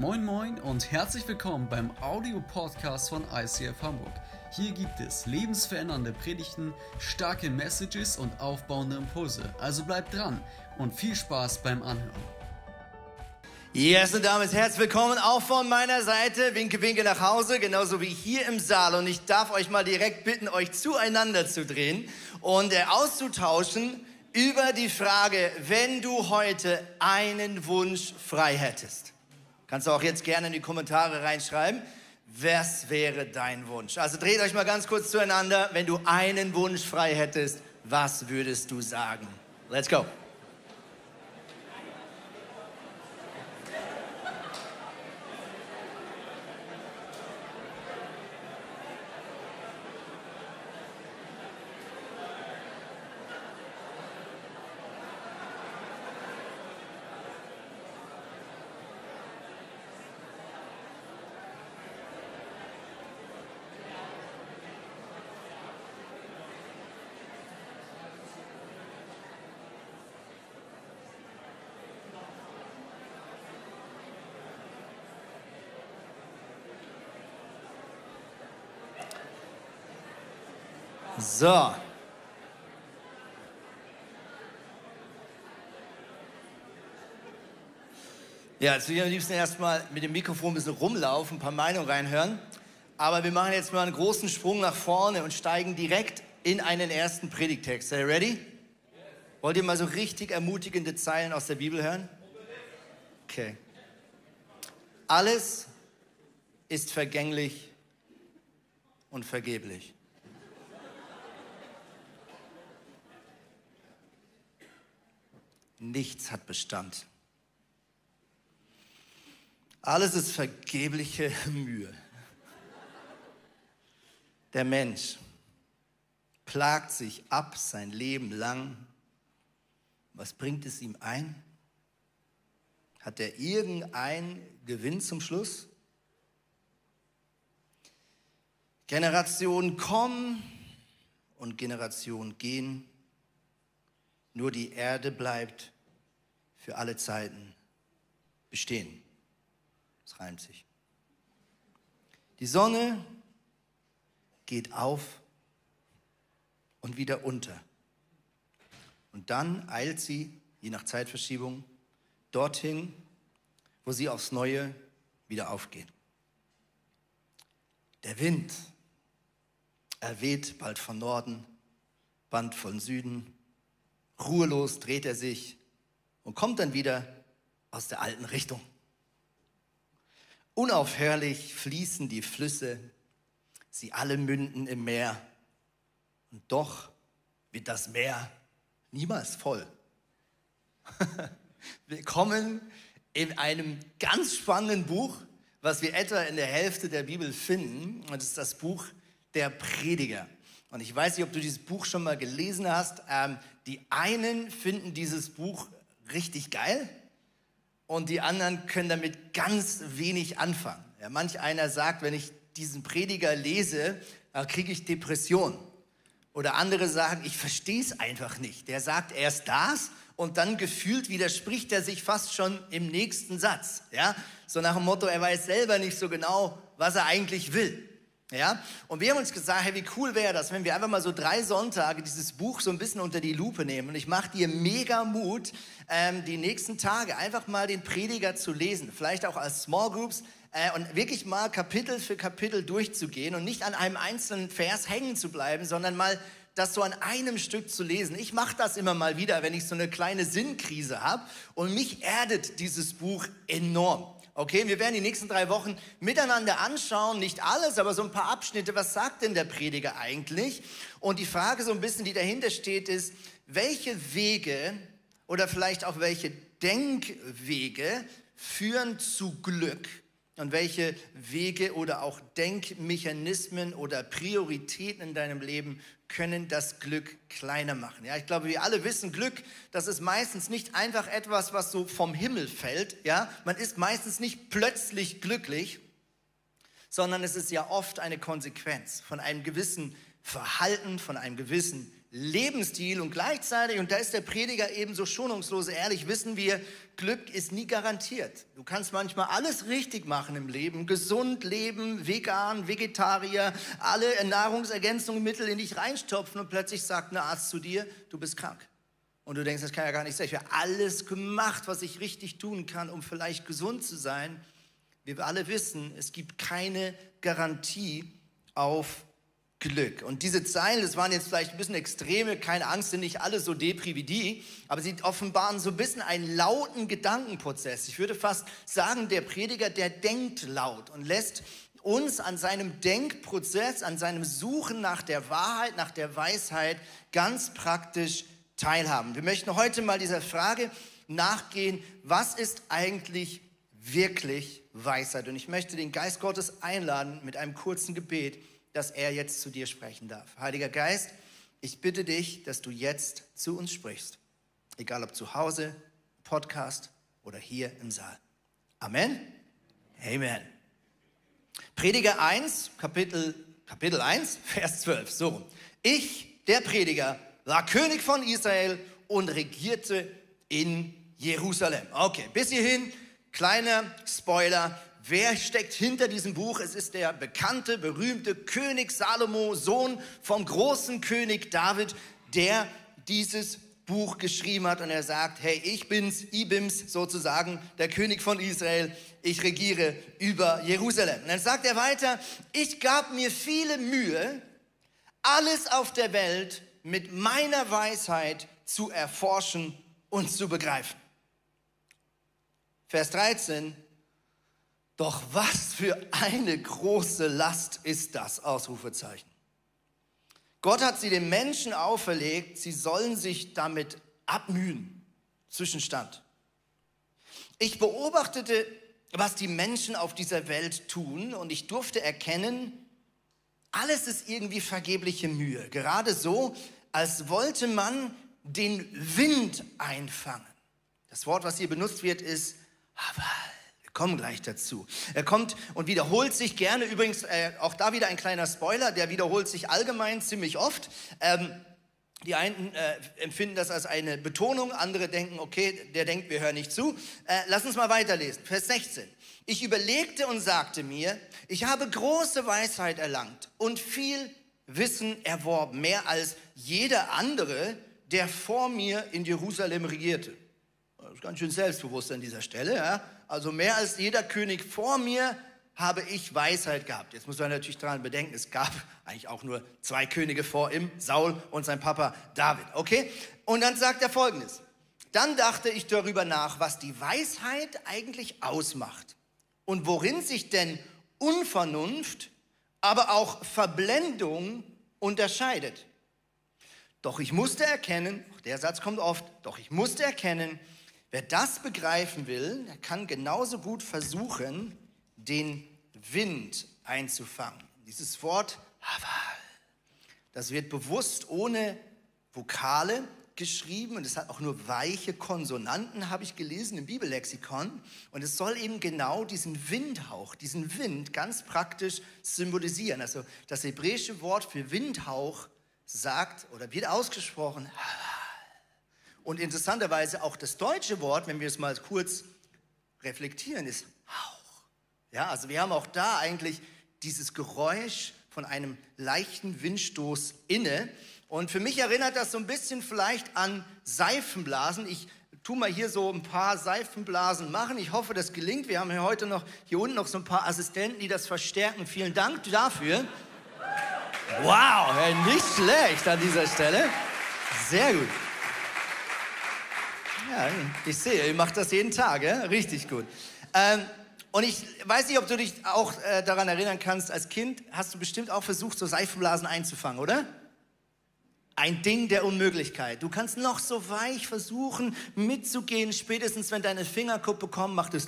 Moin Moin und herzlich willkommen beim Audio-Podcast von ICF Hamburg. Hier gibt es lebensverändernde Predigten, starke Messages und aufbauende Impulse. Also bleibt dran und viel Spaß beim Anhören. Yes, und damit herzlich willkommen auch von meiner Seite. Winke, winke nach Hause, genauso wie hier im Saal. Und ich darf euch mal direkt bitten, euch zueinander zu drehen und äh, auszutauschen über die Frage, wenn du heute einen Wunsch frei hättest. Kannst du auch jetzt gerne in die Kommentare reinschreiben. Was wäre dein Wunsch? Also dreht euch mal ganz kurz zueinander. Wenn du einen Wunsch frei hättest, was würdest du sagen? Let's go. So. Ja, jetzt würde ich am liebsten erstmal mit dem Mikrofon ein bisschen rumlaufen, ein paar Meinungen reinhören. Aber wir machen jetzt mal einen großen Sprung nach vorne und steigen direkt in einen ersten Predigtext. Seid ihr ready? Wollt ihr mal so richtig ermutigende Zeilen aus der Bibel hören? Okay. Alles ist vergänglich und vergeblich. Nichts hat Bestand. Alles ist vergebliche Mühe. Der Mensch plagt sich ab sein Leben lang. Was bringt es ihm ein? Hat er irgendeinen Gewinn zum Schluss? Generationen kommen und Generationen gehen. Nur die Erde bleibt für alle Zeiten bestehen. Das reimt sich. Die Sonne geht auf und wieder unter. Und dann eilt sie, je nach Zeitverschiebung, dorthin, wo sie aufs Neue wieder aufgeht. Der Wind, er weht bald von Norden, bald von Süden, Ruhelos dreht er sich und kommt dann wieder aus der alten Richtung. Unaufhörlich fließen die Flüsse, sie alle münden im Meer. Und doch wird das Meer niemals voll. Willkommen in einem ganz spannenden Buch, was wir etwa in der Hälfte der Bibel finden. Und das ist das Buch der Prediger. Und ich weiß nicht, ob du dieses Buch schon mal gelesen hast. Ähm, die einen finden dieses Buch richtig geil und die anderen können damit ganz wenig anfangen. Ja, manch einer sagt, wenn ich diesen Prediger lese, kriege ich Depression. Oder andere sagen, ich verstehe es einfach nicht. Der sagt erst das und dann gefühlt widerspricht er sich fast schon im nächsten Satz. Ja? So nach dem Motto, er weiß selber nicht so genau, was er eigentlich will. Ja? Und wir haben uns gesagt, hey, wie cool wäre das, wenn wir einfach mal so drei Sonntage dieses Buch so ein bisschen unter die Lupe nehmen. Und ich mache dir mega Mut, ähm, die nächsten Tage einfach mal den Prediger zu lesen. Vielleicht auch als Small Groups. Äh, und wirklich mal Kapitel für Kapitel durchzugehen und nicht an einem einzelnen Vers hängen zu bleiben, sondern mal das so an einem Stück zu lesen. Ich mache das immer mal wieder, wenn ich so eine kleine Sinnkrise habe. Und mich erdet dieses Buch enorm. Okay, wir werden die nächsten drei Wochen miteinander anschauen, nicht alles, aber so ein paar Abschnitte. Was sagt denn der Prediger eigentlich? Und die Frage so ein bisschen, die dahinter steht, ist, welche Wege oder vielleicht auch welche Denkwege führen zu Glück? Und welche Wege oder auch Denkmechanismen oder Prioritäten in deinem Leben können das Glück kleiner machen. Ja, ich glaube, wir alle wissen, Glück, das ist meistens nicht einfach etwas, was so vom Himmel fällt. Ja, man ist meistens nicht plötzlich glücklich, sondern es ist ja oft eine Konsequenz von einem gewissen Verhalten, von einem gewissen Lebensstil und gleichzeitig, und da ist der Prediger eben so schonungslos ehrlich, wissen wir, Glück ist nie garantiert. Du kannst manchmal alles richtig machen im Leben, gesund leben, vegan, Vegetarier, alle Nahrungsergänzungsmittel in dich reinstopfen und plötzlich sagt ein Arzt zu dir, du bist krank. Und du denkst, das kann ja gar nicht sein. Ich habe alles gemacht, was ich richtig tun kann, um vielleicht gesund zu sein. Wir alle wissen, es gibt keine Garantie auf Glück. Und diese Zeilen, das waren jetzt vielleicht ein bisschen extreme, keine Angst, sind nicht alle so depri wie die, aber sie offenbaren so ein bisschen einen lauten Gedankenprozess. Ich würde fast sagen, der Prediger, der denkt laut und lässt uns an seinem Denkprozess, an seinem Suchen nach der Wahrheit, nach der Weisheit ganz praktisch teilhaben. Wir möchten heute mal dieser Frage nachgehen, was ist eigentlich wirklich Weisheit? Und ich möchte den Geist Gottes einladen mit einem kurzen Gebet dass er jetzt zu dir sprechen darf. Heiliger Geist, ich bitte dich, dass du jetzt zu uns sprichst. Egal ob zu Hause, Podcast oder hier im Saal. Amen. Amen. Prediger 1, Kapitel, Kapitel 1, Vers 12. So. Ich, der Prediger, war König von Israel und regierte in Jerusalem. Okay, bis hierhin, kleiner Spoiler. Wer steckt hinter diesem Buch? Es ist der bekannte, berühmte König Salomo, Sohn vom großen König David, der dieses Buch geschrieben hat und er sagt, hey, ich bin's, Ibims sozusagen, der König von Israel, ich regiere über Jerusalem. Und dann sagt er weiter, ich gab mir viele Mühe, alles auf der Welt mit meiner Weisheit zu erforschen und zu begreifen. Vers 13, doch was für eine große Last ist das? Ausrufezeichen. Gott hat sie den Menschen auferlegt, sie sollen sich damit abmühen. Zwischenstand. Ich beobachtete, was die Menschen auf dieser Welt tun und ich durfte erkennen, alles ist irgendwie vergebliche Mühe. Gerade so, als wollte man den Wind einfangen. Das Wort, was hier benutzt wird, ist Haval kommen gleich dazu. Er kommt und wiederholt sich gerne, übrigens äh, auch da wieder ein kleiner Spoiler, der wiederholt sich allgemein ziemlich oft. Ähm, die einen äh, empfinden das als eine Betonung, andere denken, okay, der denkt, wir hören nicht zu. Äh, lass uns mal weiterlesen. Vers 16. Ich überlegte und sagte mir, ich habe große Weisheit erlangt und viel Wissen erworben, mehr als jeder andere, der vor mir in Jerusalem regierte. Das ist ganz schön selbstbewusst an dieser Stelle. Ja? Also mehr als jeder König vor mir habe ich Weisheit gehabt. Jetzt muss man natürlich daran bedenken, es gab eigentlich auch nur zwei Könige vor ihm, Saul und sein Papa David. Okay? Und dann sagt er folgendes. Dann dachte ich darüber nach, was die Weisheit eigentlich ausmacht und worin sich denn Unvernunft, aber auch Verblendung unterscheidet. Doch ich musste erkennen, der Satz kommt oft, doch ich musste erkennen, Wer das begreifen will, der kann genauso gut versuchen, den Wind einzufangen. Dieses Wort Haval, das wird bewusst ohne Vokale geschrieben und es hat auch nur weiche Konsonanten, habe ich gelesen im Bibellexikon. Und es soll eben genau diesen Windhauch, diesen Wind ganz praktisch symbolisieren. Also das hebräische Wort für Windhauch sagt oder wird ausgesprochen Haval. Und interessanterweise auch das deutsche Wort, wenn wir es mal kurz reflektieren, ist Hauch. Ja, also wir haben auch da eigentlich dieses Geräusch von einem leichten Windstoß inne. Und für mich erinnert das so ein bisschen vielleicht an Seifenblasen. Ich tu mal hier so ein paar Seifenblasen machen. Ich hoffe, das gelingt. Wir haben hier heute noch hier unten noch so ein paar Assistenten, die das verstärken. Vielen Dank dafür. Wow, nicht schlecht an dieser Stelle. Sehr gut. Ja, ich sehe, ihr macht das jeden Tag, ja? richtig gut. Ähm, und ich weiß nicht, ob du dich auch äh, daran erinnern kannst, als Kind hast du bestimmt auch versucht, so Seifenblasen einzufangen, oder? Ein Ding der Unmöglichkeit. Du kannst noch so weich versuchen, mitzugehen. Spätestens, wenn deine Fingerkuppe kommen, macht es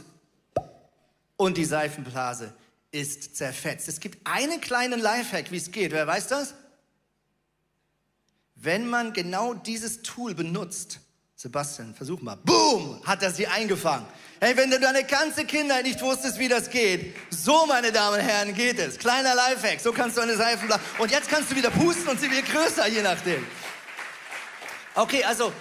und die Seifenblase ist zerfetzt. Es gibt einen kleinen Lifehack, wie es geht. Wer weiß das? Wenn man genau dieses Tool benutzt, Sebastian, versuch mal. Boom, hat er sie eingefangen. Hey, wenn du deine ganze Kindheit nicht wusstest, wie das geht, so, meine Damen und Herren, geht es. Kleiner Lifehack, so kannst du eine Seifenblase. Und jetzt kannst du wieder pusten und sie wird größer, je nachdem. Okay, also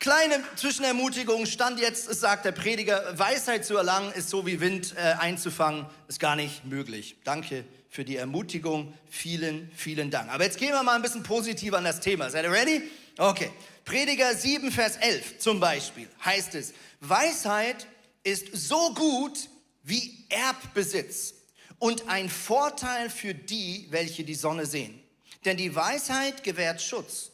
kleine Zwischenermutigung stand jetzt, sagt der Prediger, Weisheit zu erlangen ist so wie Wind äh, einzufangen, ist gar nicht möglich. Danke für die Ermutigung. Vielen, vielen Dank. Aber jetzt gehen wir mal ein bisschen positiv an das Thema. Seid ihr ready? Okay. Prediger 7, Vers 11 zum Beispiel heißt es, Weisheit ist so gut wie Erbbesitz und ein Vorteil für die, welche die Sonne sehen. Denn die Weisheit gewährt Schutz.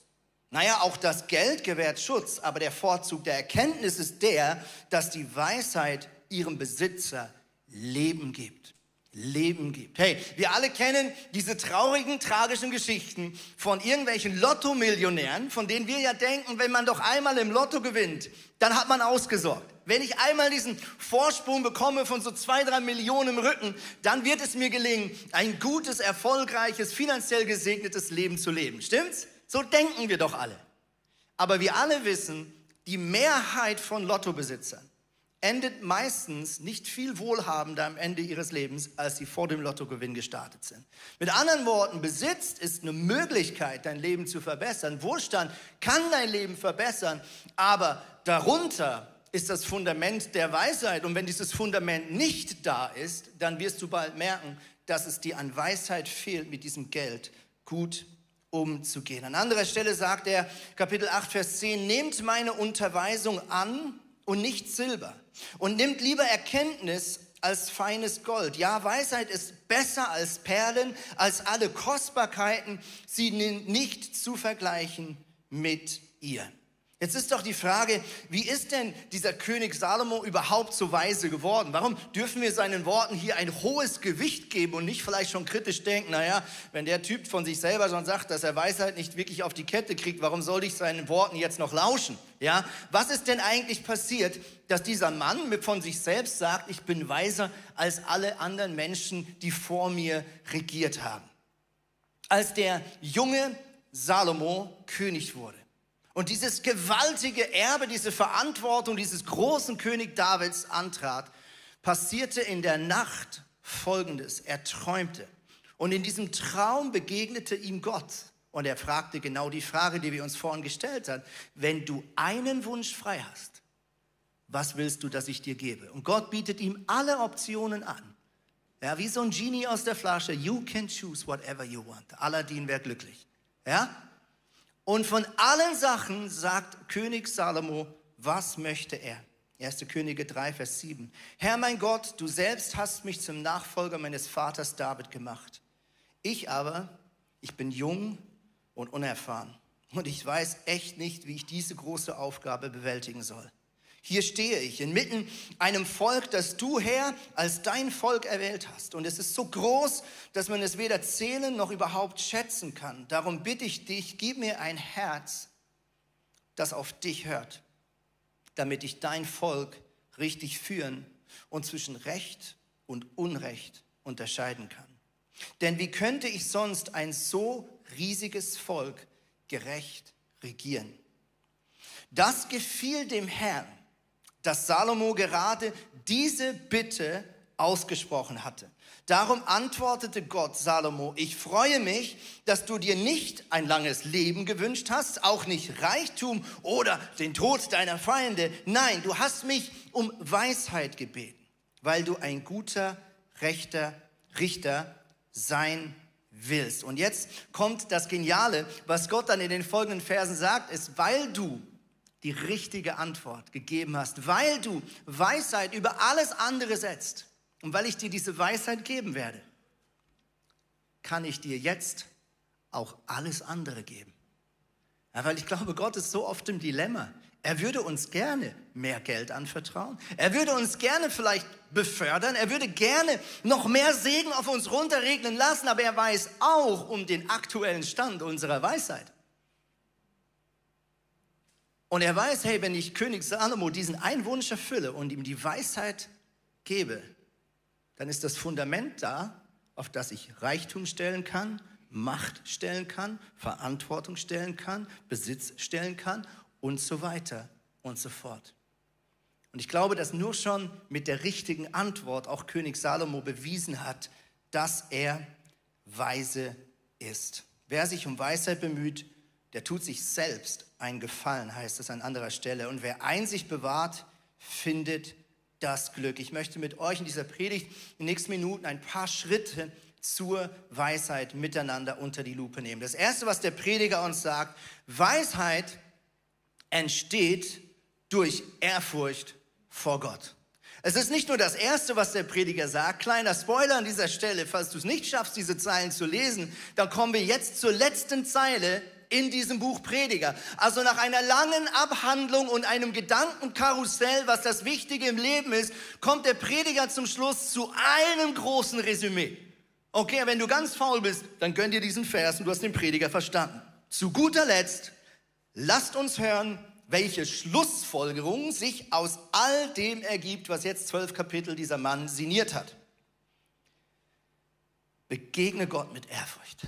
Naja, auch das Geld gewährt Schutz, aber der Vorzug der Erkenntnis ist der, dass die Weisheit ihrem Besitzer Leben gibt. Leben gibt. Hey, wir alle kennen diese traurigen, tragischen Geschichten von irgendwelchen Lotto-Millionären, von denen wir ja denken, wenn man doch einmal im Lotto gewinnt, dann hat man ausgesorgt. Wenn ich einmal diesen Vorsprung bekomme von so zwei, drei Millionen im Rücken, dann wird es mir gelingen, ein gutes, erfolgreiches, finanziell gesegnetes Leben zu leben. Stimmt's? So denken wir doch alle. Aber wir alle wissen, die Mehrheit von Lottobesitzern endet meistens nicht viel wohlhabender am Ende ihres Lebens, als sie vor dem Lottogewinn gestartet sind. Mit anderen Worten, Besitz ist eine Möglichkeit, dein Leben zu verbessern. Wohlstand kann dein Leben verbessern, aber darunter ist das Fundament der Weisheit. Und wenn dieses Fundament nicht da ist, dann wirst du bald merken, dass es dir an Weisheit fehlt, mit diesem Geld gut umzugehen. An anderer Stelle sagt er, Kapitel 8, Vers 10, nehmt meine Unterweisung an und nicht Silber und nimmt lieber Erkenntnis als feines Gold. Ja, Weisheit ist besser als Perlen, als alle Kostbarkeiten. Sie nicht zu vergleichen mit ihr. Jetzt ist doch die Frage, wie ist denn dieser König Salomo überhaupt so weise geworden? Warum dürfen wir seinen Worten hier ein hohes Gewicht geben und nicht vielleicht schon kritisch denken, naja, wenn der Typ von sich selber schon sagt, dass er Weisheit nicht wirklich auf die Kette kriegt, warum soll ich seinen Worten jetzt noch lauschen? Ja, was ist denn eigentlich passiert, dass dieser Mann von sich selbst sagt, ich bin weiser als alle anderen Menschen, die vor mir regiert haben? Als der junge Salomo König wurde, und dieses gewaltige Erbe, diese Verantwortung dieses großen König Davids antrat, passierte in der Nacht Folgendes. Er träumte. Und in diesem Traum begegnete ihm Gott. Und er fragte genau die Frage, die wir uns vorhin gestellt haben. Wenn du einen Wunsch frei hast, was willst du, dass ich dir gebe? Und Gott bietet ihm alle Optionen an. Ja, wie so ein Genie aus der Flasche. You can choose whatever you want. Aladdin wäre glücklich. Ja? Und von allen Sachen sagt König Salomo, was möchte er? 1. Könige 3, Vers 7. Herr mein Gott, du selbst hast mich zum Nachfolger meines Vaters David gemacht. Ich aber, ich bin jung und unerfahren. Und ich weiß echt nicht, wie ich diese große Aufgabe bewältigen soll. Hier stehe ich inmitten einem Volk, das du, Herr, als dein Volk erwählt hast. Und es ist so groß, dass man es weder zählen noch überhaupt schätzen kann. Darum bitte ich dich, gib mir ein Herz, das auf dich hört, damit ich dein Volk richtig führen und zwischen Recht und Unrecht unterscheiden kann. Denn wie könnte ich sonst ein so riesiges Volk gerecht regieren? Das gefiel dem Herrn dass Salomo gerade diese Bitte ausgesprochen hatte. Darum antwortete Gott Salomo, ich freue mich, dass du dir nicht ein langes Leben gewünscht hast, auch nicht Reichtum oder den Tod deiner Feinde. Nein, du hast mich um Weisheit gebeten, weil du ein guter, rechter Richter sein willst. Und jetzt kommt das Geniale, was Gott dann in den folgenden Versen sagt, ist, weil du die richtige Antwort gegeben hast, weil du Weisheit über alles andere setzt und weil ich dir diese Weisheit geben werde, kann ich dir jetzt auch alles andere geben. Ja, weil ich glaube, Gott ist so oft im Dilemma. Er würde uns gerne mehr Geld anvertrauen. Er würde uns gerne vielleicht befördern. Er würde gerne noch mehr Segen auf uns runterregnen lassen. Aber er weiß auch um den aktuellen Stand unserer Weisheit. Und er weiß, hey, wenn ich König Salomo diesen einen Wunsch erfülle und ihm die Weisheit gebe, dann ist das Fundament da, auf das ich Reichtum stellen kann, Macht stellen kann, Verantwortung stellen kann, Besitz stellen kann und so weiter und so fort. Und ich glaube, dass nur schon mit der richtigen Antwort auch König Salomo bewiesen hat, dass er weise ist. Wer sich um Weisheit bemüht, der tut sich selbst einen Gefallen, heißt es an anderer Stelle. Und wer Einsicht bewahrt, findet das Glück. Ich möchte mit euch in dieser Predigt in den nächsten Minuten ein paar Schritte zur Weisheit miteinander unter die Lupe nehmen. Das Erste, was der Prediger uns sagt, Weisheit entsteht durch Ehrfurcht vor Gott. Es ist nicht nur das Erste, was der Prediger sagt. Kleiner Spoiler an dieser Stelle, falls du es nicht schaffst, diese Zeilen zu lesen, dann kommen wir jetzt zur letzten Zeile in diesem Buch Prediger. Also nach einer langen Abhandlung und einem Gedankenkarussell, was das Wichtige im Leben ist, kommt der Prediger zum Schluss zu einem großen Resümee. Okay, wenn du ganz faul bist, dann gönn dir diesen Vers und du hast den Prediger verstanden. Zu guter Letzt, lasst uns hören, welche Schlussfolgerung sich aus all dem ergibt, was jetzt zwölf Kapitel dieser Mann signiert hat. Begegne Gott mit Ehrfurcht.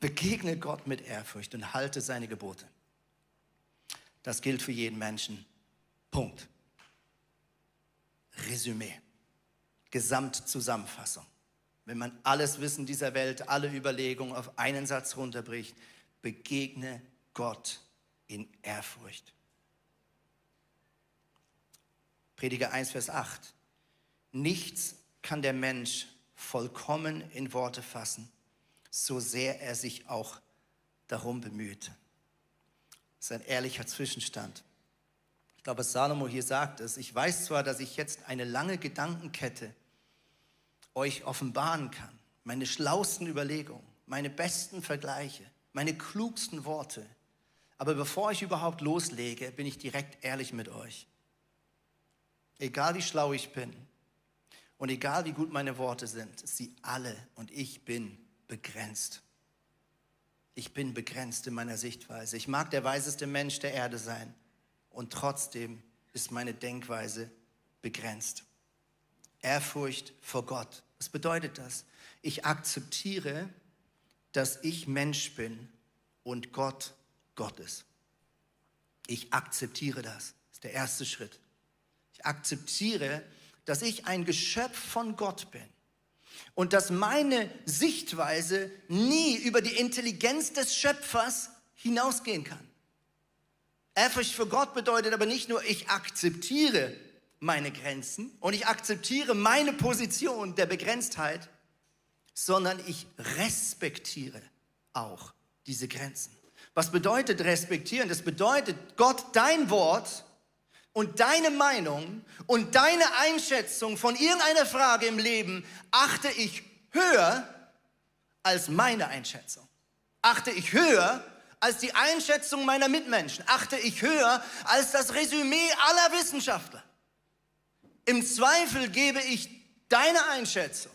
Begegne Gott mit Ehrfurcht und halte seine Gebote. Das gilt für jeden Menschen. Punkt. Resümee. Gesamtzusammenfassung. Wenn man alles Wissen dieser Welt, alle Überlegungen auf einen Satz runterbricht, begegne Gott in Ehrfurcht. Prediger 1, Vers 8. Nichts kann der Mensch vollkommen in Worte fassen so sehr er sich auch darum bemüht. Das ist ein ehrlicher Zwischenstand. Ich glaube, Salomo hier sagt, ist, ich weiß zwar, dass ich jetzt eine lange Gedankenkette euch offenbaren kann, meine schlausten Überlegungen, meine besten Vergleiche, meine klugsten Worte, aber bevor ich überhaupt loslege, bin ich direkt ehrlich mit euch. Egal wie schlau ich bin und egal wie gut meine Worte sind, sie alle und ich bin begrenzt. Ich bin begrenzt in meiner Sichtweise. Ich mag der weiseste Mensch der Erde sein und trotzdem ist meine Denkweise begrenzt. Ehrfurcht vor Gott. Was bedeutet das? Ich akzeptiere, dass ich Mensch bin und Gott Gott ist. Ich akzeptiere das. Das ist der erste Schritt. Ich akzeptiere, dass ich ein Geschöpf von Gott bin und dass meine Sichtweise nie über die Intelligenz des Schöpfers hinausgehen kann. Ehrfurcht für Gott bedeutet aber nicht nur, ich akzeptiere meine Grenzen und ich akzeptiere meine Position der Begrenztheit, sondern ich respektiere auch diese Grenzen. Was bedeutet respektieren? Das bedeutet, Gott, dein Wort und deine Meinung und deine Einschätzung von irgendeiner Frage im Leben achte ich höher als meine Einschätzung. Achte ich höher als die Einschätzung meiner Mitmenschen. Achte ich höher als das Resümee aller Wissenschaftler. Im Zweifel gebe ich deine Einschätzung,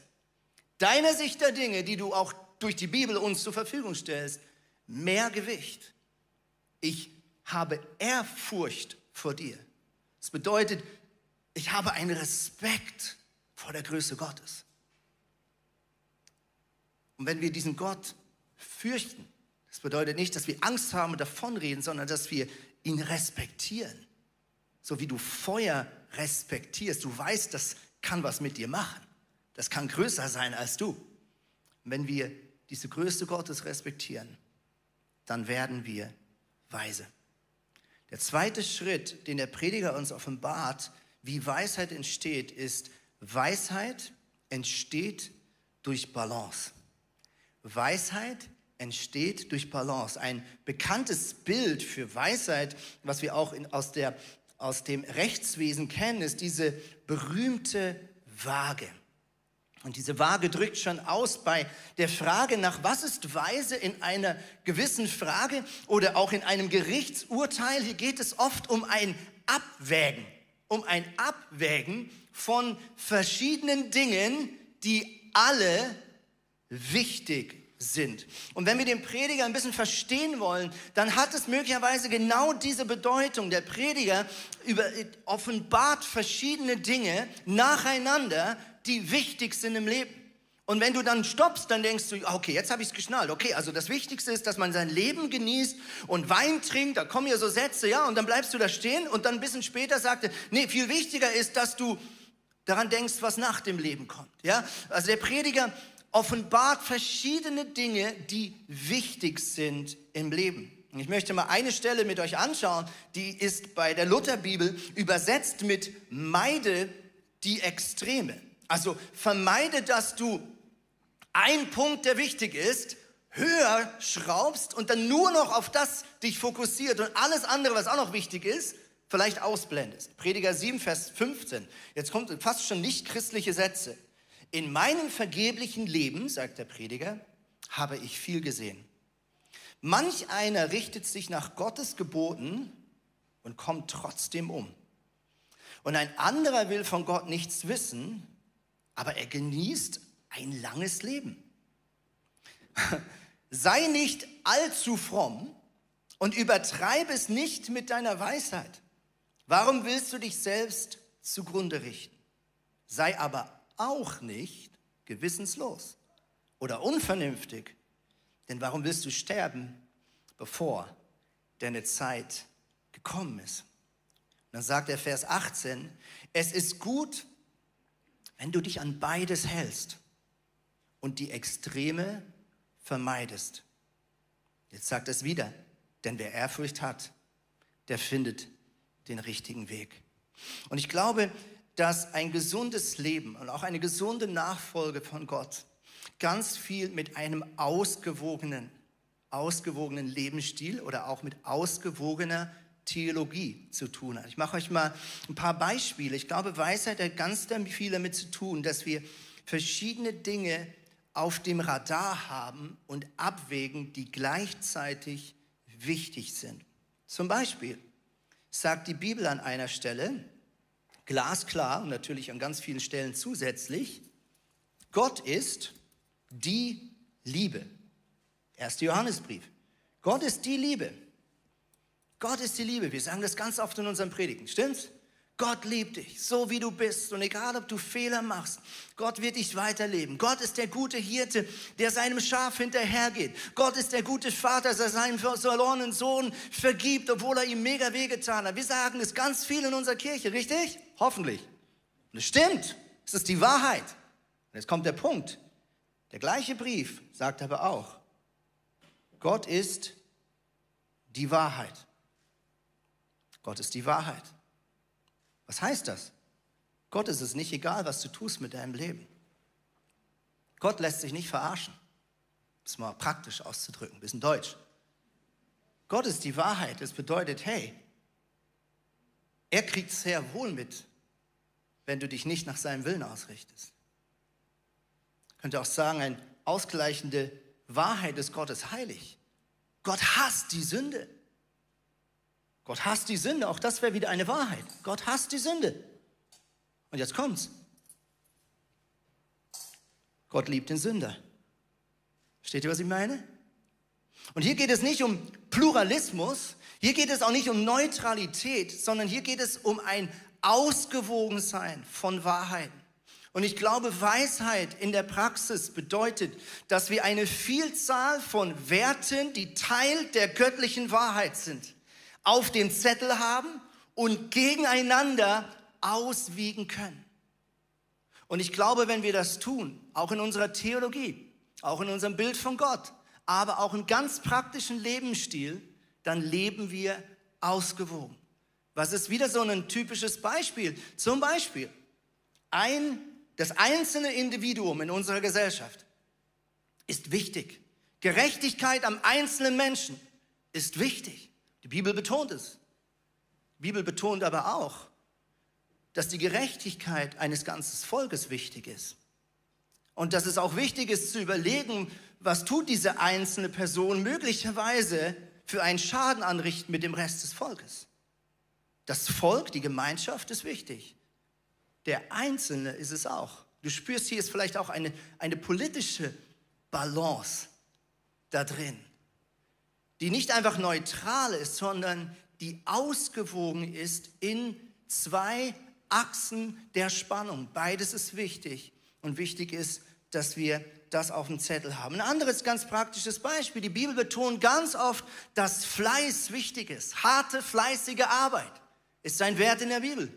deine Sicht der Dinge, die du auch durch die Bibel uns zur Verfügung stellst, mehr Gewicht. Ich habe Ehrfurcht vor dir. Das bedeutet, ich habe einen Respekt vor der Größe Gottes. Und wenn wir diesen Gott fürchten, das bedeutet nicht, dass wir Angst haben und davonreden, sondern dass wir ihn respektieren. So wie du Feuer respektierst. Du weißt, das kann was mit dir machen. Das kann größer sein als du. Und wenn wir diese Größe Gottes respektieren, dann werden wir weise. Der zweite Schritt, den der Prediger uns offenbart, wie Weisheit entsteht, ist, Weisheit entsteht durch Balance. Weisheit entsteht durch Balance. Ein bekanntes Bild für Weisheit, was wir auch in, aus, der, aus dem Rechtswesen kennen, ist diese berühmte Waage. Und diese Waage drückt schon aus bei der Frage nach, was ist weise in einer gewissen Frage oder auch in einem Gerichtsurteil. Hier geht es oft um ein Abwägen, um ein Abwägen von verschiedenen Dingen, die alle wichtig sind. Und wenn wir den Prediger ein bisschen verstehen wollen, dann hat es möglicherweise genau diese Bedeutung. Der Prediger über, offenbart verschiedene Dinge nacheinander, die wichtig sind im Leben. Und wenn du dann stoppst, dann denkst du, okay, jetzt habe ich es geschnallt. Okay, also das Wichtigste ist, dass man sein Leben genießt und Wein trinkt. Da kommen ja so Sätze, ja, und dann bleibst du da stehen. Und dann ein bisschen später sagte, nee, viel wichtiger ist, dass du daran denkst, was nach dem Leben kommt. Ja, also der Prediger offenbart verschiedene Dinge, die wichtig sind im Leben. Ich möchte mal eine Stelle mit euch anschauen, die ist bei der Lutherbibel übersetzt mit meide die Extreme. Also vermeide, dass du ein Punkt, der wichtig ist, höher schraubst und dann nur noch auf das dich fokussiert und alles andere, was auch noch wichtig ist, vielleicht ausblendest. Prediger 7, Vers 15. Jetzt kommt fast schon nicht christliche Sätze. In meinem vergeblichen Leben, sagt der Prediger, habe ich viel gesehen. Manch einer richtet sich nach Gottes Geboten und kommt trotzdem um. Und ein anderer will von Gott nichts wissen, aber er genießt ein langes Leben. Sei nicht allzu fromm und übertreibe es nicht mit deiner Weisheit. Warum willst du dich selbst zugrunde richten? Sei aber auch nicht gewissenslos oder unvernünftig, denn warum willst du sterben, bevor deine Zeit gekommen ist? Und dann sagt der Vers 18, es ist gut, wenn du dich an beides hältst und die Extreme vermeidest. Jetzt sagt es wieder, denn wer Ehrfurcht hat, der findet den richtigen Weg. Und ich glaube, dass ein gesundes Leben und auch eine gesunde Nachfolge von Gott ganz viel mit einem ausgewogenen, ausgewogenen Lebensstil oder auch mit ausgewogener Theologie zu tun hat. Ich mache euch mal ein paar Beispiele. Ich glaube, Weisheit hat ganz viel damit zu tun, dass wir verschiedene Dinge auf dem Radar haben und abwägen, die gleichzeitig wichtig sind. Zum Beispiel sagt die Bibel an einer Stelle, glasklar und natürlich an ganz vielen Stellen zusätzlich, Gott ist die Liebe. Erster Johannesbrief. Gott ist die Liebe. Gott ist die Liebe. Wir sagen das ganz oft in unseren Predigten. Stimmt's? Gott liebt dich, so wie du bist. Und egal, ob du Fehler machst, Gott wird dich weiterleben. Gott ist der gute Hirte, der seinem Schaf hinterhergeht. Gott ist der gute Vater, der seinen verlorenen Sohn vergibt, obwohl er ihm mega wehgetan hat. Wir sagen es ganz viel in unserer Kirche, richtig? Hoffentlich. Und es stimmt. Es ist die Wahrheit. Und jetzt kommt der Punkt. Der gleiche Brief sagt aber auch, Gott ist die Wahrheit. Gott ist die Wahrheit. Was heißt das? Gott ist es nicht egal, was du tust mit deinem Leben. Gott lässt sich nicht verarschen. Das ist mal praktisch auszudrücken, ein bisschen deutsch. Gott ist die Wahrheit. Das bedeutet, hey, er kriegt es sehr wohl mit, wenn du dich nicht nach seinem Willen ausrichtest. Ich könnte auch sagen, eine ausgleichende Wahrheit ist Gottes heilig. Gott hasst die Sünde. Gott hasst die Sünde, auch das wäre wieder eine Wahrheit. Gott hasst die Sünde. Und jetzt kommt's. Gott liebt den Sünder. Versteht ihr, was ich meine? Und hier geht es nicht um Pluralismus, hier geht es auch nicht um Neutralität, sondern hier geht es um ein Ausgewogensein von Wahrheiten. Und ich glaube, Weisheit in der Praxis bedeutet, dass wir eine Vielzahl von Werten, die Teil der göttlichen Wahrheit sind, auf dem Zettel haben und gegeneinander auswiegen können. Und ich glaube, wenn wir das tun, auch in unserer Theologie, auch in unserem Bild von Gott, aber auch im ganz praktischen Lebensstil, dann leben wir ausgewogen. Was ist wieder so ein typisches Beispiel? Zum Beispiel ein, das einzelne Individuum in unserer Gesellschaft ist wichtig. Gerechtigkeit am einzelnen Menschen ist wichtig. Die Bibel betont es. Die Bibel betont aber auch, dass die Gerechtigkeit eines ganzen Volkes wichtig ist. Und dass es auch wichtig ist zu überlegen, was tut diese einzelne Person möglicherweise für einen Schaden anrichten mit dem Rest des Volkes. Das Volk, die Gemeinschaft ist wichtig. Der Einzelne ist es auch. Du spürst, hier ist vielleicht auch eine, eine politische Balance da drin die nicht einfach neutral ist, sondern die ausgewogen ist in zwei Achsen der Spannung. Beides ist wichtig und wichtig ist, dass wir das auf dem Zettel haben. Ein anderes ganz praktisches Beispiel. Die Bibel betont ganz oft, dass Fleiß wichtig ist. Harte, fleißige Arbeit ist ein Wert in der Bibel.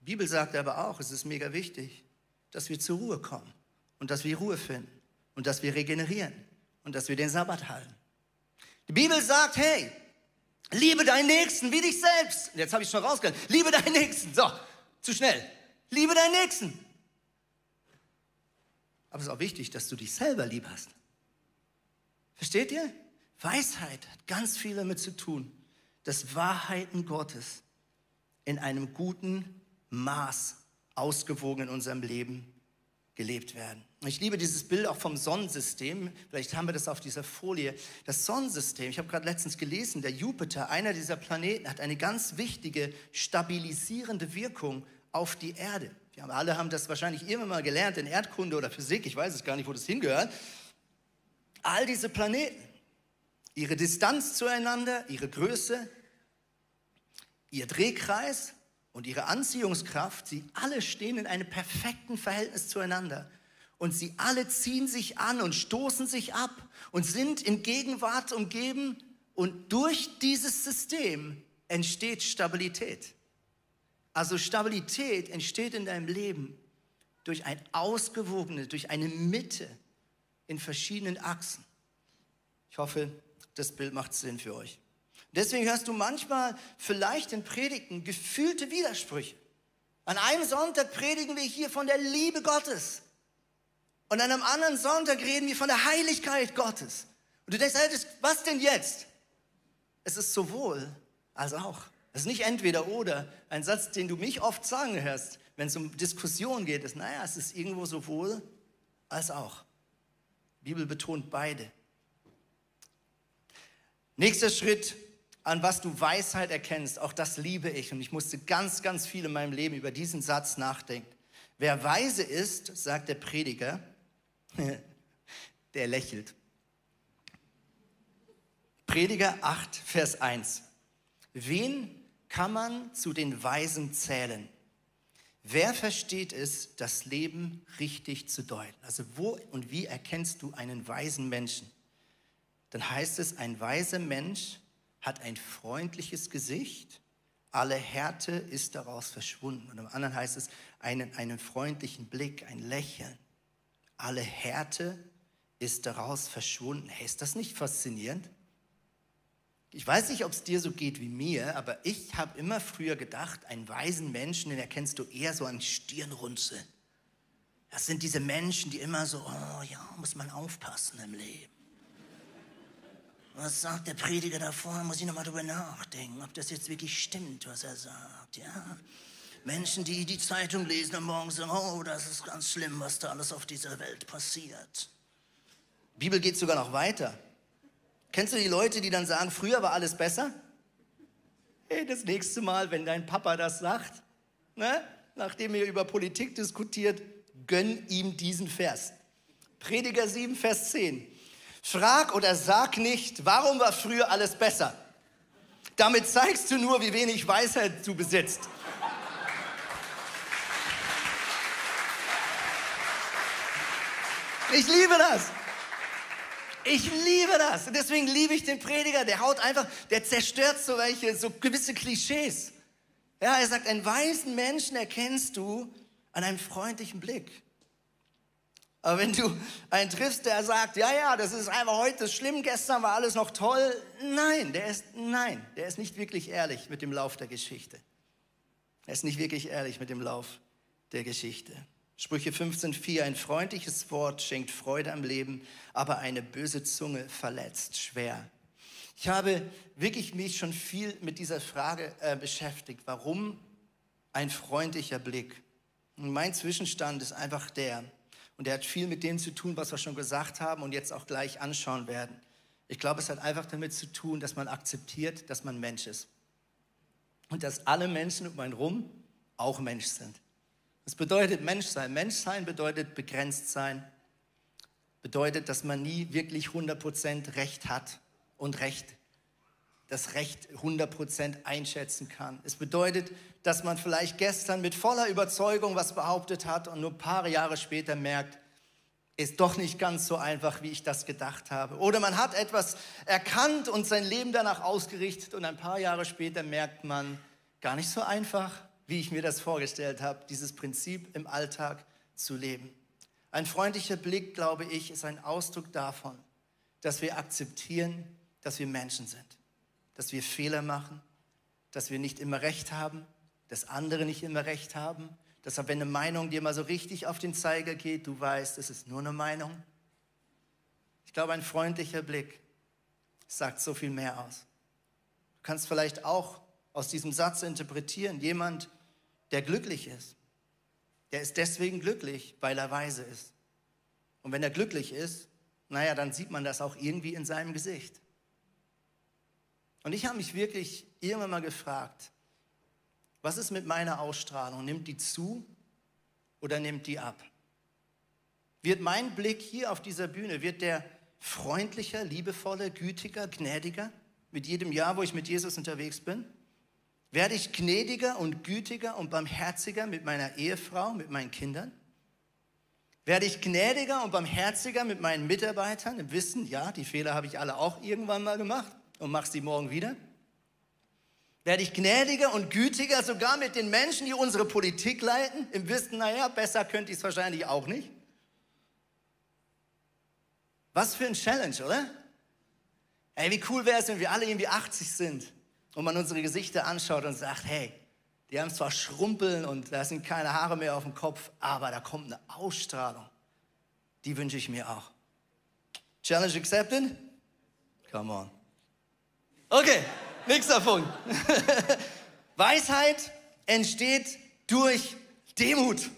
Die Bibel sagt aber auch, es ist mega wichtig, dass wir zur Ruhe kommen und dass wir Ruhe finden und dass wir regenerieren und dass wir den Sabbat halten. Die Bibel sagt, hey, liebe deinen Nächsten wie dich selbst. Jetzt habe ich schon rausgehört. Liebe deinen Nächsten. So, zu schnell. Liebe deinen Nächsten. Aber es ist auch wichtig, dass du dich selber lieb hast. Versteht ihr? Weisheit hat ganz viel damit zu tun, dass Wahrheiten Gottes in einem guten Maß ausgewogen in unserem Leben gelebt werden. Ich liebe dieses Bild auch vom Sonnensystem. Vielleicht haben wir das auf dieser Folie. Das Sonnensystem, ich habe gerade letztens gelesen, der Jupiter, einer dieser Planeten, hat eine ganz wichtige stabilisierende Wirkung auf die Erde. Wir haben, alle haben das wahrscheinlich immer mal gelernt in Erdkunde oder Physik. Ich weiß es gar nicht, wo das hingehört. All diese Planeten, ihre Distanz zueinander, ihre Größe, ihr Drehkreis und ihre Anziehungskraft, sie alle stehen in einem perfekten Verhältnis zueinander. Und sie alle ziehen sich an und stoßen sich ab und sind in Gegenwart umgeben. Und durch dieses System entsteht Stabilität. Also Stabilität entsteht in deinem Leben durch ein ausgewogene, durch eine Mitte in verschiedenen Achsen. Ich hoffe, das Bild macht Sinn für euch. Deswegen hörst du manchmal vielleicht in Predigten gefühlte Widersprüche. An einem Sonntag predigen wir hier von der Liebe Gottes. Und an einem anderen Sonntag reden wir von der Heiligkeit Gottes. Und du denkst, was denn jetzt? Es ist sowohl als auch. Es ist nicht entweder oder. Ein Satz, den du mich oft sagen hörst, wenn es um Diskussion geht, ist, naja, es ist irgendwo sowohl als auch. Die Bibel betont beide. Nächster Schritt, an was du Weisheit erkennst, auch das liebe ich. Und ich musste ganz, ganz viel in meinem Leben über diesen Satz nachdenken. Wer weise ist, sagt der Prediger, der lächelt. Prediger 8, Vers 1. Wen kann man zu den Weisen zählen? Wer versteht es, das Leben richtig zu deuten? Also wo und wie erkennst du einen weisen Menschen? Dann heißt es, ein weiser Mensch hat ein freundliches Gesicht, alle Härte ist daraus verschwunden. Und am anderen heißt es, einen, einen freundlichen Blick, ein Lächeln. Alle Härte ist daraus verschwunden. Hey, ist das nicht faszinierend? Ich weiß nicht, ob es dir so geht wie mir, aber ich habe immer früher gedacht, einen weisen Menschen, den erkennst du eher so an Stirnrunzeln. Das sind diese Menschen, die immer so, oh ja, muss man aufpassen im Leben. Was sagt der Prediger davor? Muss ich nochmal drüber nachdenken, ob das jetzt wirklich stimmt, was er sagt. Ja? Menschen, die die Zeitung lesen und morgen sagen, oh, das ist ganz schlimm, was da alles auf dieser Welt passiert. Die Bibel geht sogar noch weiter. Kennst du die Leute, die dann sagen, früher war alles besser? Hey, das nächste Mal, wenn dein Papa das sagt, ne, nachdem ihr über Politik diskutiert, gönn ihm diesen Vers. Prediger 7, Vers 10. Frag oder sag nicht, warum war früher alles besser? Damit zeigst du nur, wie wenig Weisheit du besitzt. Ich liebe das. Ich liebe das. Und deswegen liebe ich den Prediger. Der haut einfach, der zerstört so welche, so gewisse Klischees. Ja, er sagt, einen weisen Menschen erkennst du an einem freundlichen Blick. Aber wenn du einen triffst, der sagt, ja, ja, das ist einfach heute schlimm, gestern war alles noch toll. Nein, der ist, nein, der ist nicht wirklich ehrlich mit dem Lauf der Geschichte. Er ist nicht wirklich ehrlich mit dem Lauf der Geschichte. Sprüche 15,4, ein freundliches Wort schenkt Freude am Leben, aber eine böse Zunge verletzt schwer. Ich habe wirklich mich schon viel mit dieser Frage äh, beschäftigt. Warum ein freundlicher Blick? Und mein Zwischenstand ist einfach der, und er hat viel mit dem zu tun, was wir schon gesagt haben und jetzt auch gleich anschauen werden. Ich glaube, es hat einfach damit zu tun, dass man akzeptiert, dass man Mensch ist. Und dass alle Menschen um einen rum auch Mensch sind. Das bedeutet Menschsein. Menschsein bedeutet begrenzt sein. Bedeutet, dass man nie wirklich 100% Recht hat und Recht, das Recht 100% einschätzen kann. Es bedeutet, dass man vielleicht gestern mit voller Überzeugung was behauptet hat und nur ein paar Jahre später merkt, ist doch nicht ganz so einfach, wie ich das gedacht habe. Oder man hat etwas erkannt und sein Leben danach ausgerichtet und ein paar Jahre später merkt man, gar nicht so einfach, wie ich mir das vorgestellt habe, dieses Prinzip im Alltag zu leben. Ein freundlicher Blick, glaube ich, ist ein Ausdruck davon, dass wir akzeptieren, dass wir Menschen sind, dass wir Fehler machen, dass wir nicht immer recht haben, dass andere nicht immer recht haben, dass wenn eine Meinung dir mal so richtig auf den Zeiger geht, du weißt, es ist nur eine Meinung. Ich glaube, ein freundlicher Blick sagt so viel mehr aus. Du kannst vielleicht auch aus diesem Satz interpretieren, jemand, der glücklich ist, der ist deswegen glücklich, weil er weise ist. Und wenn er glücklich ist, naja, dann sieht man das auch irgendwie in seinem Gesicht. Und ich habe mich wirklich irgendwann mal gefragt, was ist mit meiner Ausstrahlung? Nimmt die zu oder nimmt die ab? Wird mein Blick hier auf dieser Bühne, wird der freundlicher, liebevoller, gütiger, gnädiger mit jedem Jahr, wo ich mit Jesus unterwegs bin? Werde ich gnädiger und gütiger und barmherziger mit meiner Ehefrau, mit meinen Kindern? Werde ich gnädiger und barmherziger mit meinen Mitarbeitern im Wissen, ja, die Fehler habe ich alle auch irgendwann mal gemacht und mache sie morgen wieder? Werde ich gnädiger und gütiger sogar mit den Menschen, die unsere Politik leiten, im Wissen, naja, besser könnte ich es wahrscheinlich auch nicht? Was für ein Challenge, oder? Ey, wie cool wäre es, wenn wir alle irgendwie 80 sind und man unsere Gesichter anschaut und sagt, hey, die haben zwar Schrumpeln und da sind keine Haare mehr auf dem Kopf, aber da kommt eine Ausstrahlung. Die wünsche ich mir auch. Challenge accepted? Come on. Okay, nächster Punkt. Weisheit entsteht durch Demut.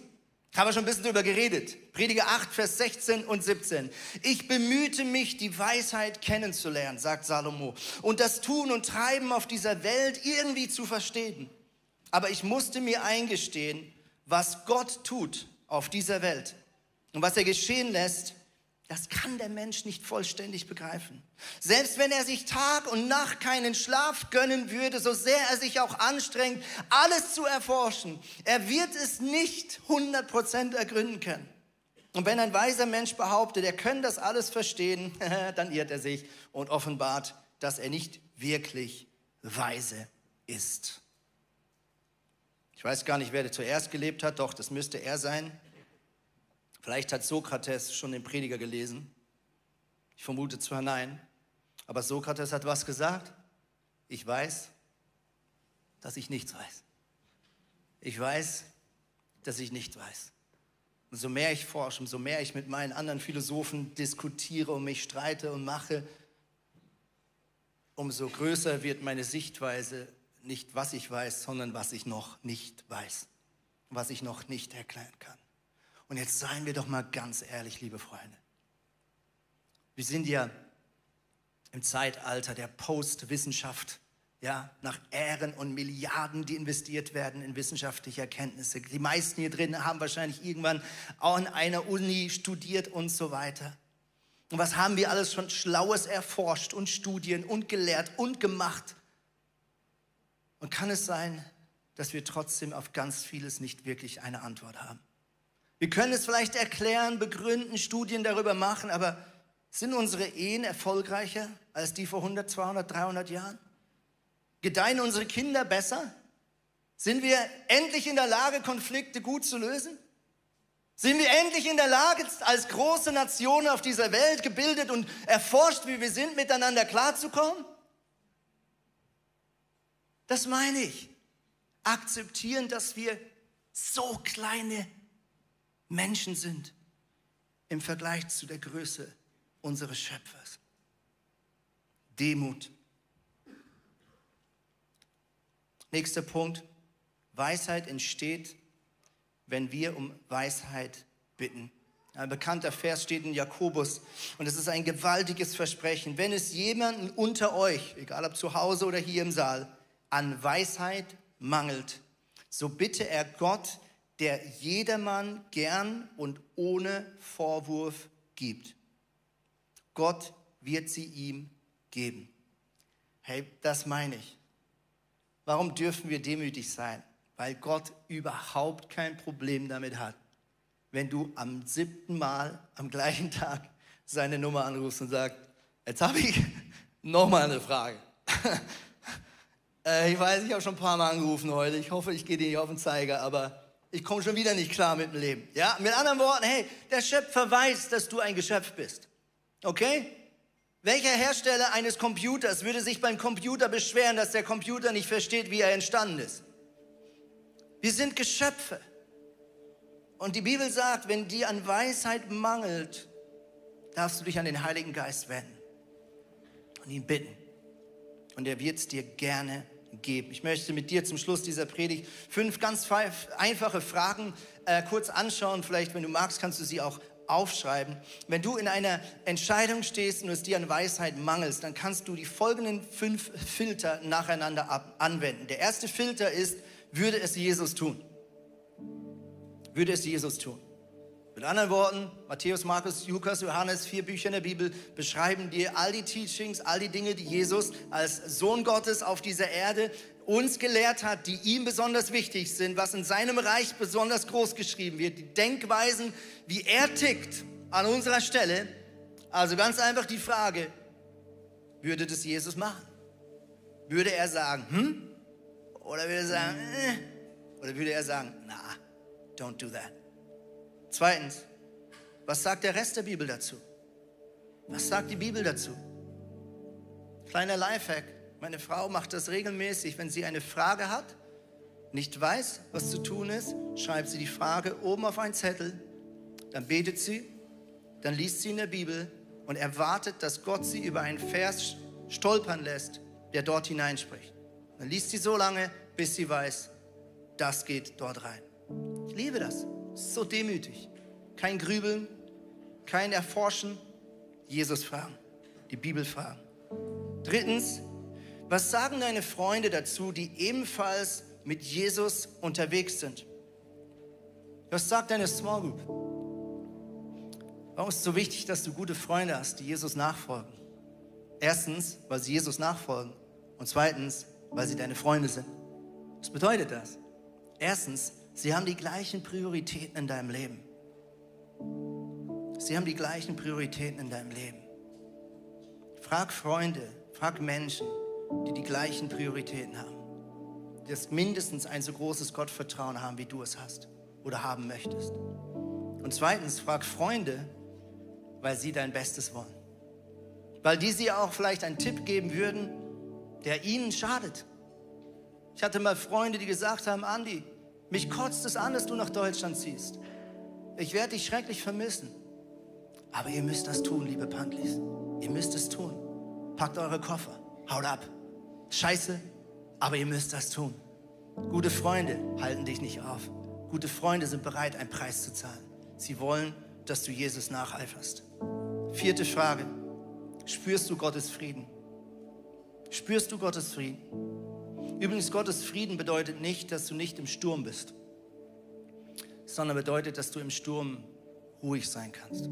Haben wir schon ein bisschen drüber geredet. Prediger 8, Vers 16 und 17. Ich bemühte mich, die Weisheit kennenzulernen, sagt Salomo, und das Tun und Treiben auf dieser Welt irgendwie zu verstehen. Aber ich musste mir eingestehen, was Gott tut auf dieser Welt und was er geschehen lässt, das kann der Mensch nicht vollständig begreifen. Selbst wenn er sich Tag und Nacht keinen Schlaf gönnen würde, so sehr er sich auch anstrengt, alles zu erforschen, er wird es nicht 100% ergründen können. Und wenn ein weiser Mensch behauptet, er könne das alles verstehen, dann irrt er sich und offenbart, dass er nicht wirklich weise ist. Ich weiß gar nicht, wer zuerst gelebt hat, doch, das müsste er sein. Vielleicht hat Sokrates schon den Prediger gelesen. Ich vermute zwar nein, aber Sokrates hat was gesagt. Ich weiß, dass ich nichts weiß. Ich weiß, dass ich nicht weiß. Und so mehr ich forsche, umso mehr ich mit meinen anderen Philosophen diskutiere und mich streite und mache, umso größer wird meine Sichtweise, nicht was ich weiß, sondern was ich noch nicht weiß, was ich noch nicht erklären kann. Und jetzt seien wir doch mal ganz ehrlich, liebe Freunde. Wir sind ja im Zeitalter der Postwissenschaft, ja, nach Ähren und Milliarden, die investiert werden in wissenschaftliche Erkenntnisse. Die meisten hier drin haben wahrscheinlich irgendwann auch an einer Uni studiert und so weiter. Und was haben wir alles schon Schlaues erforscht und Studien und gelehrt und gemacht? Und kann es sein, dass wir trotzdem auf ganz vieles nicht wirklich eine Antwort haben? Wir können es vielleicht erklären, begründen, Studien darüber machen, aber sind unsere Ehen erfolgreicher als die vor 100, 200, 300 Jahren? Gedeihen unsere Kinder besser? Sind wir endlich in der Lage, Konflikte gut zu lösen? Sind wir endlich in der Lage, als große Nation auf dieser Welt gebildet und erforscht, wie wir sind, miteinander klarzukommen? Das meine ich. Akzeptieren, dass wir so kleine Menschen sind im Vergleich zu der Größe unseres Schöpfers. Demut. Nächster Punkt. Weisheit entsteht, wenn wir um Weisheit bitten. Ein bekannter Vers steht in Jakobus und es ist ein gewaltiges Versprechen. Wenn es jemanden unter euch, egal ob zu Hause oder hier im Saal, an Weisheit mangelt, so bitte er Gott, der jedermann gern und ohne Vorwurf gibt. Gott wird sie ihm geben. Hey, das meine ich. Warum dürfen wir demütig sein? Weil Gott überhaupt kein Problem damit hat, wenn du am siebten Mal am gleichen Tag seine Nummer anrufst und sagst, jetzt habe ich nochmal eine Frage. Äh, ich weiß, ich habe schon ein paar Mal angerufen heute. Ich hoffe, ich gehe dir nicht auf den Zeiger, aber ich komme schon wieder nicht klar mit dem Leben. Ja, mit anderen Worten, hey, der Schöpfer weiß, dass du ein Geschöpf bist. Okay? Welcher Hersteller eines Computers würde sich beim Computer beschweren, dass der Computer nicht versteht, wie er entstanden ist? Wir sind Geschöpfe. Und die Bibel sagt, wenn dir an Weisheit mangelt, darfst du dich an den Heiligen Geist wenden und ihn bitten. Und er wird es dir gerne geben. Ich möchte mit dir zum Schluss dieser Predigt fünf ganz einfache Fragen äh, kurz anschauen. Vielleicht, wenn du magst, kannst du sie auch aufschreiben. Wenn du in einer Entscheidung stehst und es dir an Weisheit mangelst, dann kannst du die folgenden fünf Filter nacheinander ab anwenden. Der erste Filter ist, würde es Jesus tun? Würde es Jesus tun? Mit anderen Worten, Matthäus, Markus, Lukas, Johannes, vier Bücher in der Bibel beschreiben dir all die Teachings, all die Dinge, die Jesus als Sohn Gottes auf dieser Erde uns gelehrt hat, die ihm besonders wichtig sind, was in seinem Reich besonders groß geschrieben wird, die Denkweisen, wie er tickt an unserer Stelle. Also ganz einfach die Frage, würde das Jesus machen? Würde er sagen, hm? Oder würde er sagen, äh? Oder würde er sagen, na, don't do that? Zweitens, was sagt der Rest der Bibel dazu? Was sagt die Bibel dazu? Kleiner Lifehack. Meine Frau macht das regelmäßig, wenn sie eine Frage hat, nicht weiß, was zu tun ist, schreibt sie die Frage oben auf einen Zettel, dann betet sie, dann liest sie in der Bibel und erwartet, dass Gott sie über einen Vers stolpern lässt, der dort hineinspricht. Dann liest sie so lange, bis sie weiß, das geht dort rein. Ich liebe das. So demütig. Kein Grübeln, kein Erforschen. Jesus fragen, die Bibel fragen. Drittens, was sagen deine Freunde dazu, die ebenfalls mit Jesus unterwegs sind? Was sagt deine Small Group? Warum ist es so wichtig, dass du gute Freunde hast, die Jesus nachfolgen? Erstens, weil sie Jesus nachfolgen. Und zweitens, weil sie deine Freunde sind. Was bedeutet das? Erstens, Sie haben die gleichen Prioritäten in deinem Leben. Sie haben die gleichen Prioritäten in deinem Leben. Frag Freunde, frag Menschen, die die gleichen Prioritäten haben. Die mindestens ein so großes Gottvertrauen haben, wie du es hast oder haben möchtest. Und zweitens, frag Freunde, weil sie dein Bestes wollen. Weil die sie auch vielleicht einen Tipp geben würden, der ihnen schadet. Ich hatte mal Freunde, die gesagt haben, Andi, mich kotzt es an, dass du nach Deutschland ziehst. Ich werde dich schrecklich vermissen. Aber ihr müsst das tun, liebe Pantlis. Ihr müsst es tun. Packt eure Koffer. Haut ab. Scheiße, aber ihr müsst das tun. Gute Freunde halten dich nicht auf. Gute Freunde sind bereit, einen Preis zu zahlen. Sie wollen, dass du Jesus nacheiferst. Vierte Frage. Spürst du Gottes Frieden? Spürst du Gottes Frieden? Übrigens, Gottes Frieden bedeutet nicht, dass du nicht im Sturm bist, sondern bedeutet, dass du im Sturm ruhig sein kannst.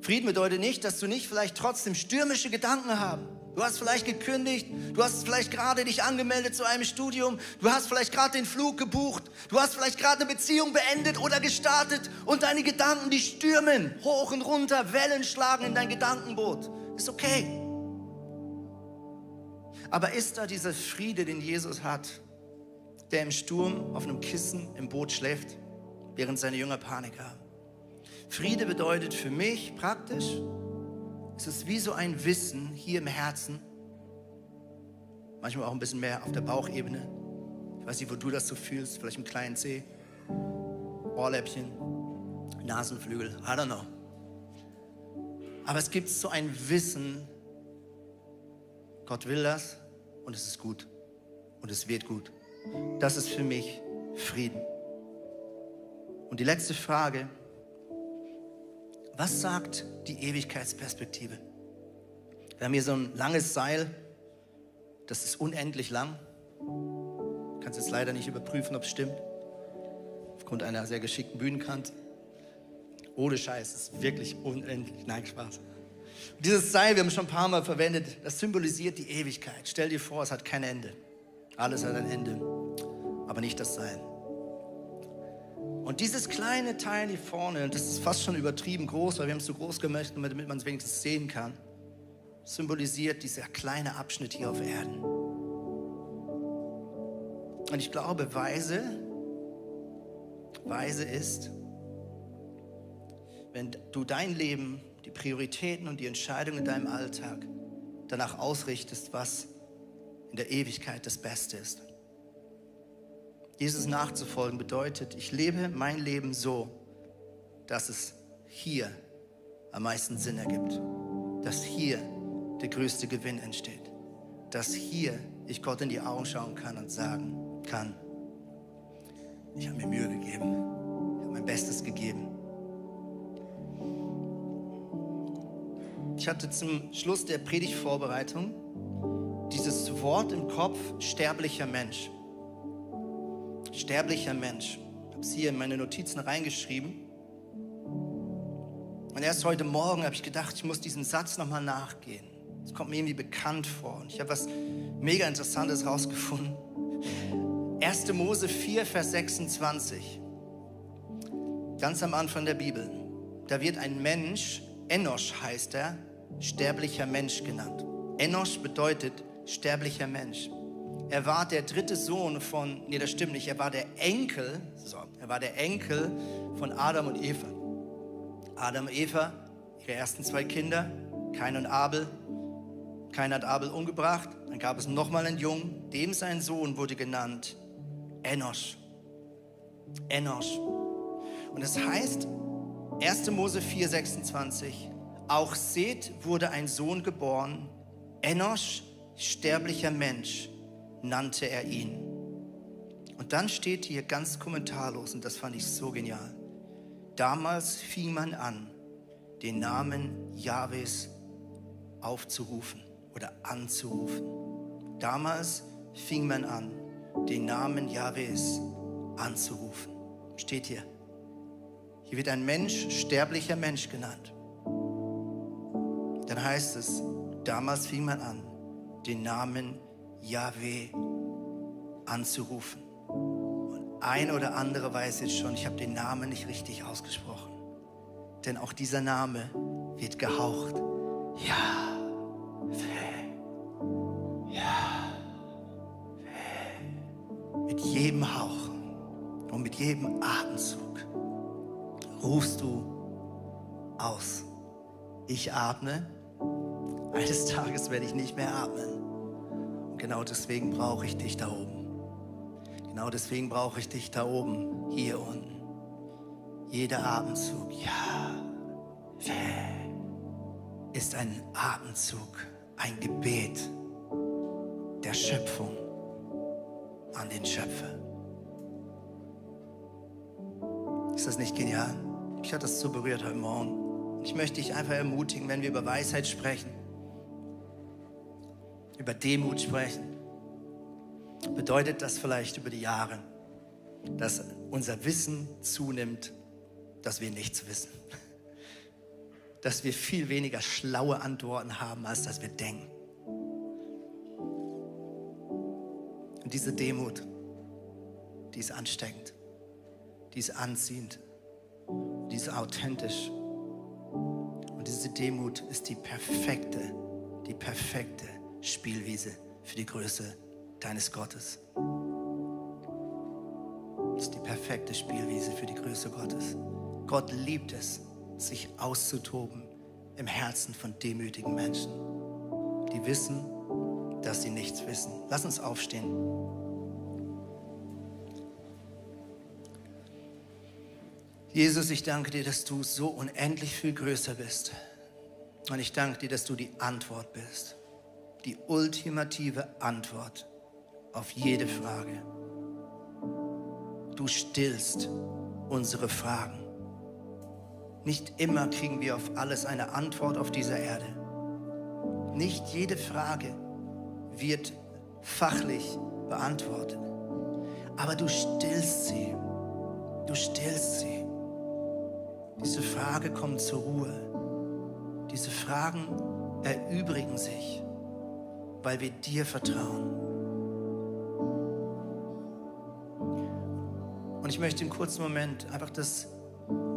Frieden bedeutet nicht, dass du nicht vielleicht trotzdem stürmische Gedanken haben. Du hast vielleicht gekündigt, du hast vielleicht gerade dich angemeldet zu einem Studium, du hast vielleicht gerade den Flug gebucht, du hast vielleicht gerade eine Beziehung beendet oder gestartet und deine Gedanken, die stürmen hoch und runter, Wellen schlagen in dein Gedankenboot. Ist okay. Aber ist da dieser Friede, den Jesus hat, der im Sturm auf einem Kissen im Boot schläft, während seine Jünger Panik haben? Friede bedeutet für mich praktisch, es ist wie so ein Wissen hier im Herzen, manchmal auch ein bisschen mehr auf der Bauchebene. Ich weiß nicht, wo du das so fühlst, vielleicht im kleinen Zeh, Ohrläppchen, Nasenflügel, I don't know. Aber es gibt so ein Wissen, Gott will das und es ist gut und es wird gut. Das ist für mich Frieden. Und die letzte Frage, was sagt die Ewigkeitsperspektive? Wir haben hier so ein langes Seil, das ist unendlich lang. Du kannst jetzt leider nicht überprüfen, ob es stimmt, aufgrund einer sehr geschickten Bühnenkante. Ohne Scheiß, es ist wirklich unendlich. Nein, Spaß. Dieses Seil, wir haben es schon ein paar Mal verwendet, das symbolisiert die Ewigkeit. Stell dir vor, es hat kein Ende. Alles hat ein Ende, aber nicht das Seil. Und dieses kleine Teil hier vorne, das ist fast schon übertrieben groß, weil wir haben es so groß gemacht, damit man es wenigstens sehen kann, symbolisiert dieser kleine Abschnitt hier auf Erden. Und ich glaube, weise weise ist, wenn du dein Leben, die Prioritäten und die Entscheidungen in deinem Alltag danach ausrichtest, was in der Ewigkeit das Beste ist. Jesus nachzufolgen bedeutet, ich lebe mein Leben so, dass es hier am meisten Sinn ergibt, dass hier der größte Gewinn entsteht, dass hier ich Gott in die Augen schauen kann und sagen kann, ich habe mir Mühe gegeben, ich habe mein Bestes gegeben. Ich hatte zum Schluss der Predigtvorbereitung dieses Wort im Kopf, sterblicher Mensch. Sterblicher Mensch. Ich habe es hier in meine Notizen reingeschrieben. Und erst heute Morgen habe ich gedacht, ich muss diesen Satz nochmal nachgehen. Es kommt mir irgendwie bekannt vor. Und ich habe was mega Interessantes rausgefunden. 1. Mose 4, Vers 26. Ganz am Anfang der Bibel. Da wird ein Mensch, Enosch heißt er, sterblicher Mensch genannt. Enosch bedeutet sterblicher Mensch. Er war der dritte Sohn von, nee, das stimmt nicht, er war der Enkel, so, er war der Enkel von Adam und Eva. Adam und Eva, ihre ersten zwei Kinder, Kain und Abel. Kain hat Abel umgebracht, dann gab es nochmal einen Jungen, dem sein Sohn wurde genannt Enosch. Enosch. Und es das heißt, 1. Mose 4, 26, auch Seth wurde ein Sohn geboren, Enosch sterblicher Mensch nannte er ihn. Und dann steht hier ganz kommentarlos, und das fand ich so genial. Damals fing man an, den Namen Jahwes aufzurufen oder anzurufen. Damals fing man an, den Namen Jahwes anzurufen. Steht hier. Hier wird ein Mensch, sterblicher Mensch genannt. Dann heißt es, damals fing man an, den Namen Yahweh anzurufen. Und ein oder andere weiß jetzt schon, ich habe den Namen nicht richtig ausgesprochen. Denn auch dieser Name wird gehaucht. Yahweh. Yahweh. Mit jedem Hauch und mit jedem Atemzug rufst du aus. Ich atme eines Tages werde ich nicht mehr atmen. Genau deswegen brauche ich dich da oben. Genau deswegen brauche ich dich da oben, hier unten. Jeder Atemzug, ja, ist ein Atemzug, ein Gebet der Schöpfung an den Schöpfer. Ist das nicht genial? Ich hatte das so berührt heute Morgen. Ich möchte dich einfach ermutigen, wenn wir über Weisheit sprechen, über Demut sprechen, bedeutet das vielleicht über die Jahre, dass unser Wissen zunimmt, dass wir nichts wissen. Dass wir viel weniger schlaue Antworten haben, als dass wir denken. Und diese Demut, die ist ansteckend, die ist anziehend, die ist authentisch. Und diese Demut ist die perfekte, die perfekte Spielwiese für die Größe deines Gottes. Das ist die perfekte Spielwiese für die Größe Gottes. Gott liebt es, sich auszutoben im Herzen von demütigen Menschen, die wissen, dass sie nichts wissen. Lass uns aufstehen. Jesus, ich danke dir, dass du so unendlich viel größer bist. Und ich danke dir, dass du die Antwort bist die ultimative Antwort auf jede Frage. Du stillst unsere Fragen. Nicht immer kriegen wir auf alles eine Antwort auf dieser Erde. Nicht jede Frage wird fachlich beantwortet. Aber du stillst sie. Du stillst sie. Diese Frage kommt zur Ruhe. Diese Fragen erübrigen sich weil wir dir vertrauen. Und ich möchte im kurzen Moment einfach, dass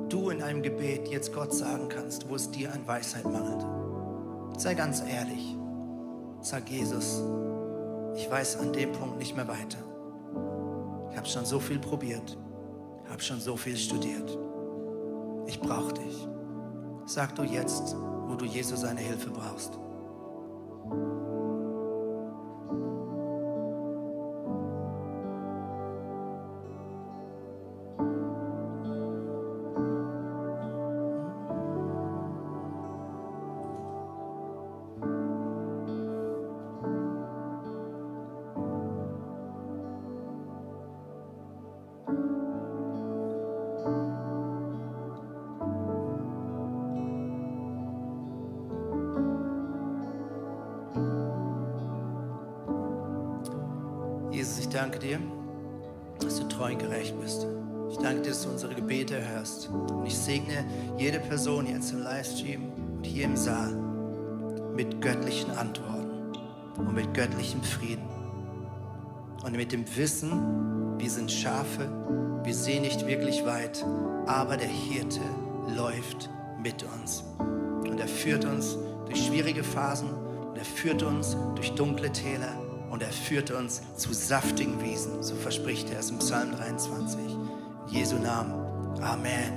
du in einem Gebet jetzt Gott sagen kannst, wo es dir an Weisheit mangelt. Sei ganz ehrlich. Sag Jesus, ich weiß an dem Punkt nicht mehr weiter. Ich habe schon so viel probiert, habe schon so viel studiert. Ich brauche dich. Sag du jetzt, wo du Jesus seine Hilfe brauchst. Dir, dass du treu und gerecht bist. Ich danke dir, dass du unsere Gebete hörst. Und ich segne jede Person jetzt im Livestream und hier im Saal mit göttlichen Antworten und mit göttlichem Frieden. Und mit dem Wissen, wir sind Schafe, wir sehen nicht wirklich weit, aber der Hirte läuft mit uns. Und er führt uns durch schwierige Phasen und er führt uns durch dunkle Täler und er führt uns zu saftigen Wiesen. So verspricht er es im Psalm 23. In Jesu Namen. Amen.